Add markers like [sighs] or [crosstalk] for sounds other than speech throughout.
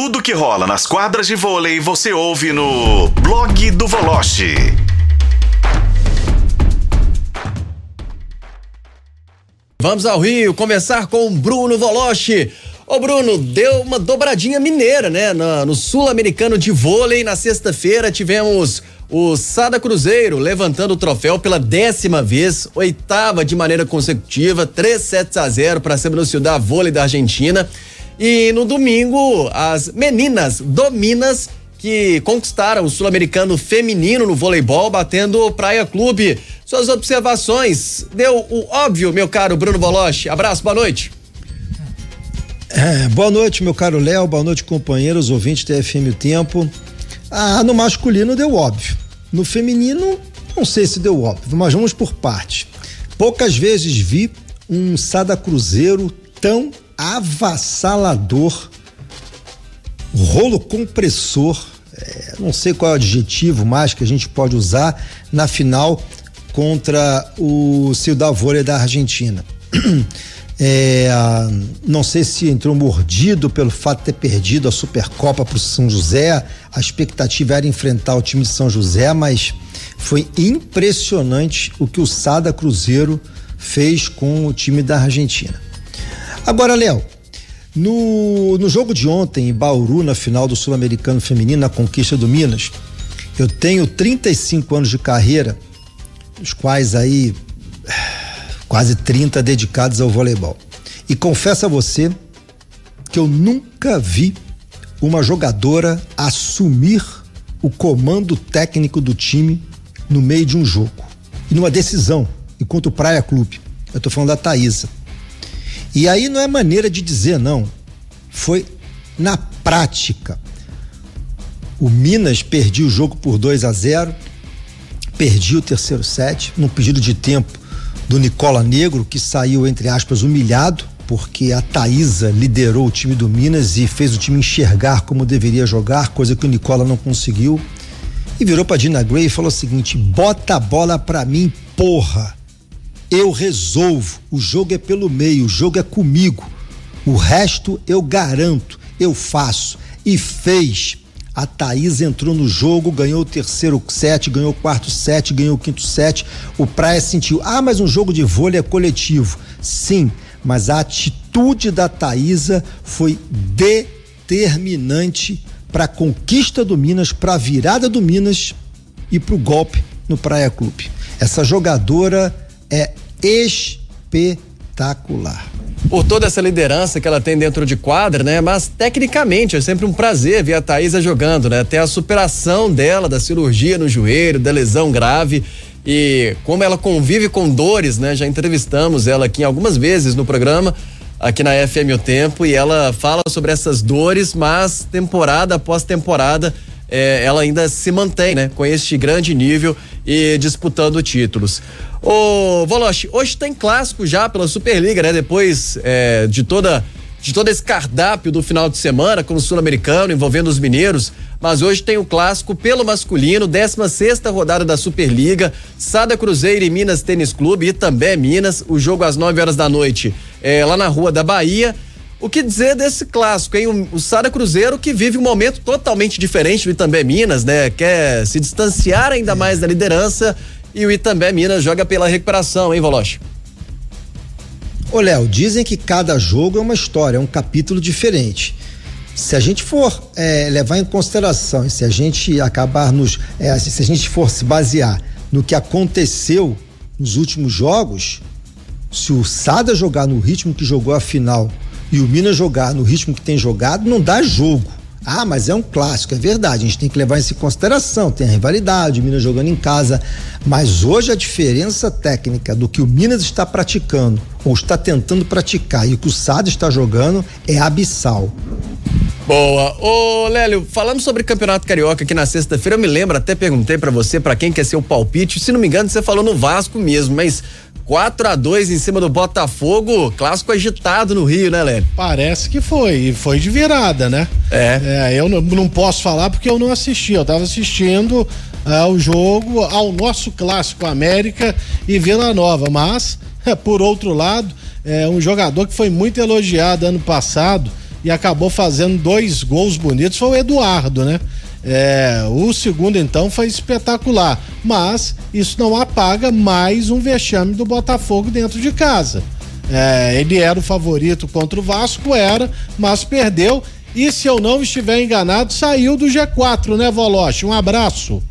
Tudo que rola nas quadras de vôlei você ouve no blog do Voloche. Vamos ao Rio começar com Bruno Voloche. Ô Bruno, deu uma dobradinha mineira, né? No, no Sul-Americano de Vôlei, na sexta-feira tivemos o Sada Cruzeiro levantando o troféu pela décima vez, oitava de maneira consecutiva, 3 sets a 0 para cima do Ciudad Vôlei da Argentina. E no domingo, as meninas do Minas que conquistaram o sul-americano feminino no voleibol, batendo o Praia Clube. Suas observações, deu o óbvio, meu caro Bruno Boloche. Abraço, boa noite. É, boa noite, meu caro Léo, boa noite, companheiros, ouvintes da FM o Tempo. Ah, no masculino deu óbvio. No feminino, não sei se deu óbvio, mas vamos por parte. Poucas vezes vi um Sada Cruzeiro tão avassalador rolo compressor, é, não sei qual é o adjetivo mais que a gente pode usar na final contra o Ciudad Vôlei da Argentina. [clears throat] É, não sei se entrou mordido pelo fato de ter perdido a Supercopa para o São José. A expectativa era enfrentar o time de São José, mas foi impressionante o que o Sada Cruzeiro fez com o time da Argentina. Agora, Léo, no, no jogo de ontem, em Bauru, na final do Sul-Americano Feminino, na conquista do Minas, eu tenho 35 anos de carreira, os quais aí [sighs] quase 30 dedicados ao voleibol. E confesso a você que eu nunca vi uma jogadora assumir o comando técnico do time no meio de um jogo e numa decisão, enquanto Praia Clube. Eu tô falando da Thaisa. E aí não é maneira de dizer, não. Foi na prática. O Minas perdia o jogo por 2 a 0 perdia o terceiro set, num pedido de tempo do Nicola Negro, que saiu, entre aspas, humilhado, porque a Thaisa liderou o time do Minas e fez o time enxergar como deveria jogar, coisa que o Nicola não conseguiu. E virou pra Dina Gray e falou o seguinte: bota a bola pra mim, porra eu resolvo. O jogo é pelo meio, o jogo é comigo. O resto eu garanto, eu faço. E fez. A Thaís entrou no jogo, ganhou o terceiro set, ganhou o quarto set, ganhou o quinto set. O Praia sentiu, ah, mas um jogo de vôlei é coletivo. Sim, mas a atitude da Thaísa foi determinante para a conquista do Minas, para a virada do Minas e para o golpe no Praia Clube. Essa jogadora é espetacular. Por toda essa liderança que ela tem dentro de quadra, né? Mas tecnicamente é sempre um prazer ver a Thaisa jogando, né? Até a superação dela, da cirurgia no joelho, da lesão grave e como ela convive com dores, né? Já entrevistamos ela aqui algumas vezes no programa aqui na FM O Tempo e ela fala sobre essas dores, mas temporada após temporada é, ela ainda se mantém, né? Com este grande nível e disputando títulos. Ô, Voloche, hoje tem clássico já pela Superliga, né? Depois é, de toda de todo esse cardápio do final de semana com o Sul-Americano envolvendo os mineiros, mas hoje tem o clássico pelo masculino, 16 sexta rodada da Superliga, Sada Cruzeiro e Minas Tênis Clube e também Minas, o jogo às 9 horas da noite, é, lá na Rua da Bahia. O que dizer desse clássico, hein? O, Sada Cruzeiro que vive um momento totalmente diferente do Itambé Minas, né? Quer se distanciar ainda mais da liderança e o Itambé Minas joga pela recuperação, hein, Voloche? Ô, Léo, dizem que cada jogo é uma história, é um capítulo diferente. Se a gente for é, levar em consideração se a gente acabar nos. É, se a gente for se basear no que aconteceu nos últimos jogos, se o Sada jogar no ritmo que jogou a final e o Minas jogar no ritmo que tem jogado, não dá jogo. Ah, mas é um clássico, é verdade, a gente tem que levar isso em consideração. Tem a rivalidade, o Minas jogando em casa. Mas hoje a diferença técnica do que o Minas está praticando, ou está tentando praticar, e o que o Sada está jogando é abissal. Boa. Ô, Lélio, falando sobre Campeonato Carioca aqui na sexta-feira, eu me lembro, até perguntei para você, para quem quer ser o palpite, se não me engano, você falou no Vasco mesmo, mas 4 a 2 em cima do Botafogo, clássico agitado no Rio, né, Lélio? Parece que foi, e foi de virada, né? É. é eu não, não, posso falar porque eu não assisti, eu tava assistindo ao uh, jogo, ao nosso clássico América e Vila Nova, mas, por outro lado, é um jogador que foi muito elogiado ano passado, e acabou fazendo dois gols bonitos. Foi o Eduardo, né? É, o segundo, então, foi espetacular. Mas isso não apaga mais um vexame do Botafogo dentro de casa. É, ele era o favorito contra o Vasco, era, mas perdeu. E se eu não estiver enganado, saiu do G4, né, Voloche? Um abraço.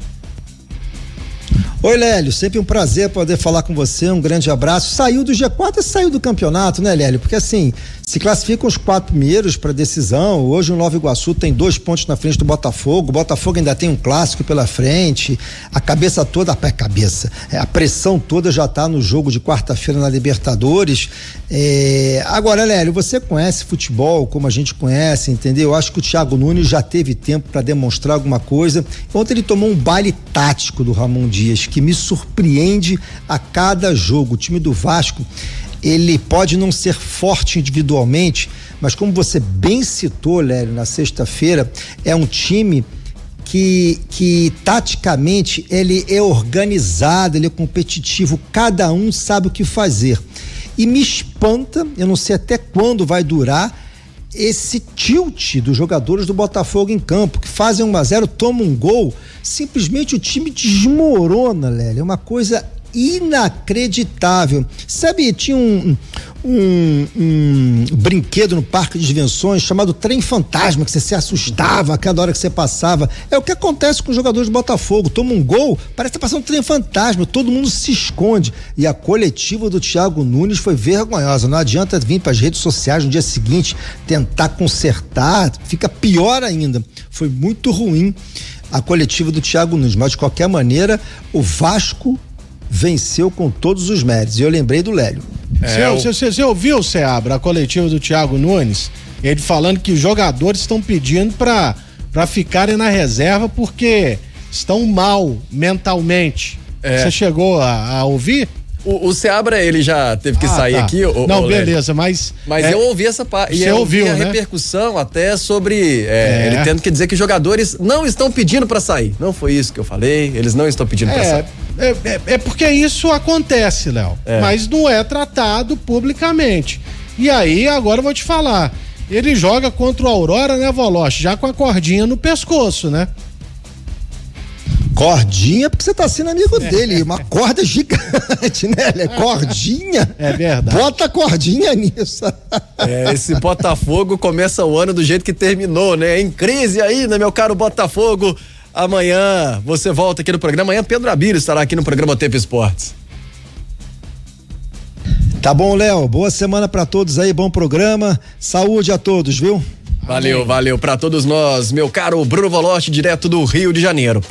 Oi, Lélio, sempre um prazer poder falar com você. Um grande abraço. Saiu do G4 e saiu do campeonato, né, Lélio? Porque assim, se classificam os quatro primeiros para decisão. Hoje o Nova Iguaçu tem dois pontos na frente do Botafogo. O Botafogo ainda tem um clássico pela frente. A cabeça toda, a cabeça, é, a pressão toda já está no jogo de quarta-feira na Libertadores. É... Agora, Lélio, você conhece futebol como a gente conhece, entendeu? Eu acho que o Thiago Nunes já teve tempo para demonstrar alguma coisa. Ontem ele tomou um baile tático do Ramon Dias que me surpreende a cada jogo. O time do Vasco, ele pode não ser forte individualmente, mas como você bem citou, Lélio, na sexta-feira, é um time que, que taticamente ele é organizado, ele é competitivo, cada um sabe o que fazer. E me espanta, eu não sei até quando vai durar, esse tilt dos jogadores do Botafogo em campo, que fazem 1 a 0 tomam um gol, simplesmente o time desmorona, Lélia. É uma coisa inacreditável. Sabe, tinha um, um, um, brinquedo no Parque de Invenções chamado Trem Fantasma, que você se assustava a cada hora que você passava. É o que acontece com os jogadores do Botafogo. Toma um gol, parece que tá passando um trem fantasma, todo mundo se esconde. E a coletiva do Thiago Nunes foi vergonhosa. Não adianta vir para as redes sociais no dia seguinte tentar consertar, fica pior ainda. Foi muito ruim a coletiva do Thiago Nunes, mas de qualquer maneira, o Vasco venceu com todos os méritos. E eu lembrei do Lélio. É, você, você, você ouviu, Seabra, a coletiva do Thiago Nunes? Ele falando que os jogadores estão pedindo para ficarem na reserva porque estão mal mentalmente. É. Você chegou a, a ouvir? O, o Seabra, ele já teve que ah, sair tá. aqui. O, não, o beleza, mas. Mas é, eu ouvi essa parte. Você ouviu, a né? repercussão até sobre é, é. ele tendo que dizer que jogadores não estão pedindo para sair. Não foi isso que eu falei. Eles não estão pedindo para é, sair. É, é, é, porque isso acontece, Léo. É. Mas não é tratado publicamente. E aí, agora eu vou te falar. Ele joga contra o Aurora, né, Voloche? Já com a cordinha no pescoço, né? Cordinha, porque você tá sendo amigo dele. Uma corda gigante, né? É cordinha. É verdade. Bota cordinha nisso. É, esse Botafogo começa o ano do jeito que terminou, né? Em crise ainda, meu caro Botafogo. Amanhã você volta aqui no programa. Amanhã Pedro Abílio estará aqui no programa Tempo Esportes. Tá bom, Léo. Boa semana para todos aí, bom programa. Saúde a todos, viu? Valeu, valeu para todos nós, meu caro Bruno Voloche, direto do Rio de Janeiro.